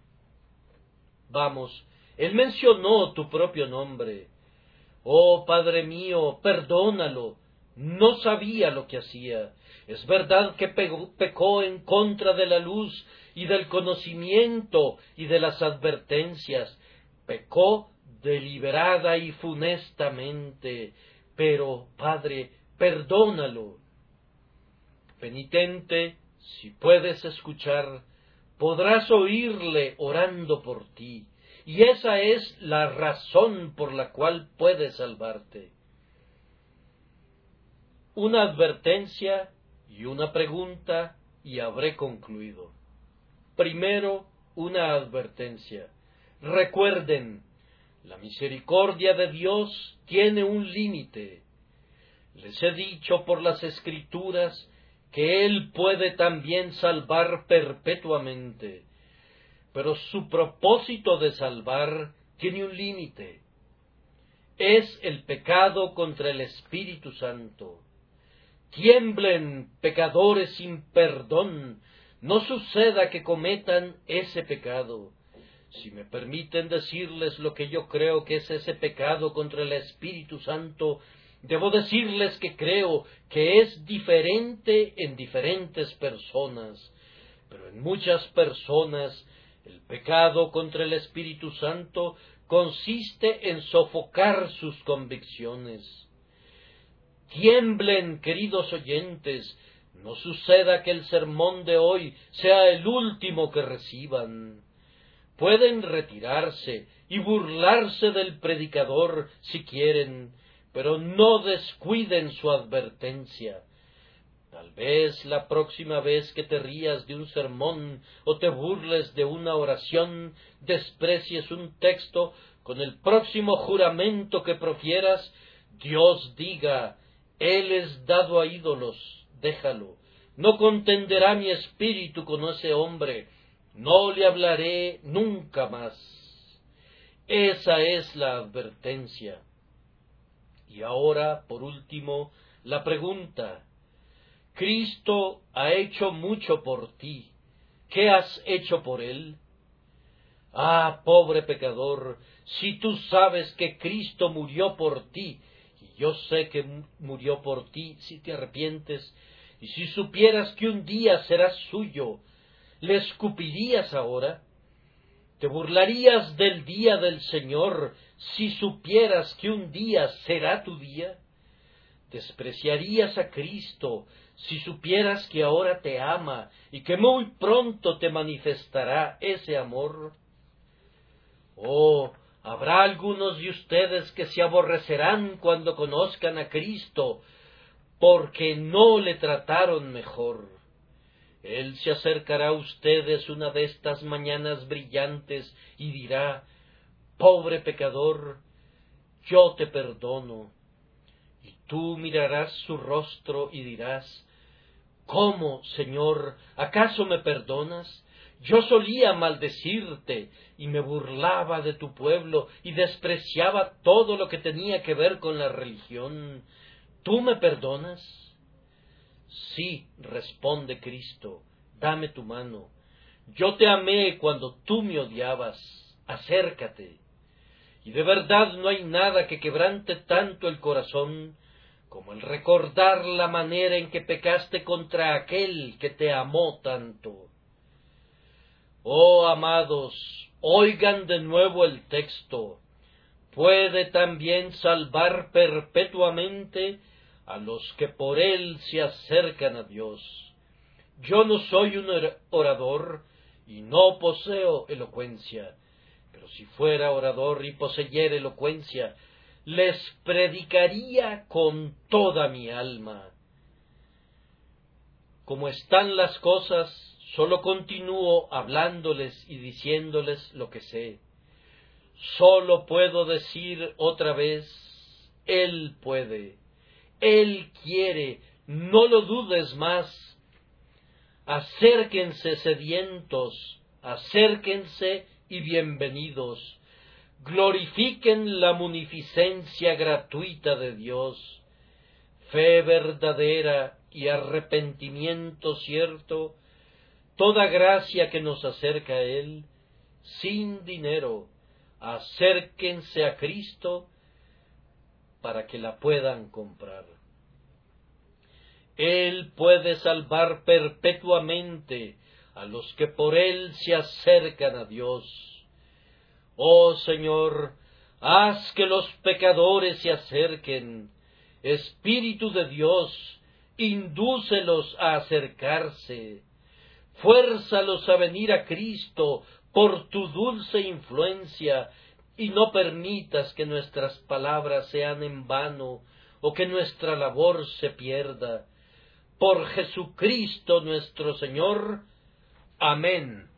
Vamos, él mencionó tu propio nombre. Oh Padre mío, perdónalo. No sabía lo que hacía. Es verdad que pecó en contra de la luz y del conocimiento y de las advertencias. Pecó deliberada y funestamente. Pero, Padre, perdónalo. Penitente, si puedes escuchar, podrás oírle orando por ti, y esa es la razón por la cual puede salvarte. Una advertencia y una pregunta y habré concluido. Primero, una advertencia. Recuerden, la misericordia de Dios tiene un límite. Les he dicho por las escrituras que Él puede también salvar perpetuamente, pero su propósito de salvar tiene un límite. Es el pecado contra el Espíritu Santo. Tiemblen, pecadores sin perdón, no suceda que cometan ese pecado. Si me permiten decirles lo que yo creo que es ese pecado contra el Espíritu Santo, Debo decirles que creo que es diferente en diferentes personas, pero en muchas personas el pecado contra el Espíritu Santo consiste en sofocar sus convicciones. Tiemblen, queridos oyentes, no suceda que el sermón de hoy sea el último que reciban. Pueden retirarse y burlarse del predicador si quieren, pero no descuiden su advertencia. Tal vez la próxima vez que te rías de un sermón o te burles de una oración, desprecies un texto con el próximo juramento que profieras, Dios diga, Él es dado a ídolos, déjalo. No contenderá mi espíritu con ese hombre, no le hablaré nunca más. Esa es la advertencia. Y ahora, por último, la pregunta. Cristo ha hecho mucho por ti. ¿Qué has hecho por él? Ah, pobre pecador, si tú sabes que Cristo murió por ti, y yo sé que murió por ti si te arrepientes, y si supieras que un día serás suyo, ¿le escupirías ahora? ¿Te burlarías del día del Señor si supieras que un día será tu día? ¿Despreciarías a Cristo si supieras que ahora te ama y que muy pronto te manifestará ese amor? Oh, habrá algunos de ustedes que se aborrecerán cuando conozcan a Cristo, porque no le trataron mejor. Él se acercará a ustedes una de estas mañanas brillantes y dirá, Pobre pecador, yo te perdono. Y tú mirarás su rostro y dirás, ¿Cómo, Señor, acaso me perdonas? Yo solía maldecirte y me burlaba de tu pueblo y despreciaba todo lo que tenía que ver con la religión. ¿Tú me perdonas? Sí, responde Cristo, dame tu mano. Yo te amé cuando tú me odiabas. Acércate. Y de verdad no hay nada que quebrante tanto el corazón como el recordar la manera en que pecaste contra aquel que te amó tanto. Oh amados, oigan de nuevo el texto. Puede también salvar perpetuamente a los que por él se acercan a Dios. Yo no soy un orador y no poseo elocuencia, pero si fuera orador y poseyera elocuencia, les predicaría con toda mi alma. Como están las cosas, sólo continúo hablándoles y diciéndoles lo que sé. Sólo puedo decir otra vez, Él puede. Él quiere, no lo dudes más. Acérquense sedientos, acérquense y bienvenidos. Glorifiquen la munificencia gratuita de Dios, fe verdadera y arrepentimiento cierto, toda gracia que nos acerca a Él, sin dinero, acérquense a Cristo para que la puedan comprar. Él puede salvar perpetuamente a los que por Él se acercan a Dios. Oh Señor, haz que los pecadores se acerquen. Espíritu de Dios, indúcelos a acercarse. Fuérzalos a venir a Cristo por tu dulce influencia y no permitas que nuestras palabras sean en vano o que nuestra labor se pierda. Por Jesucristo nuestro Señor. Amén.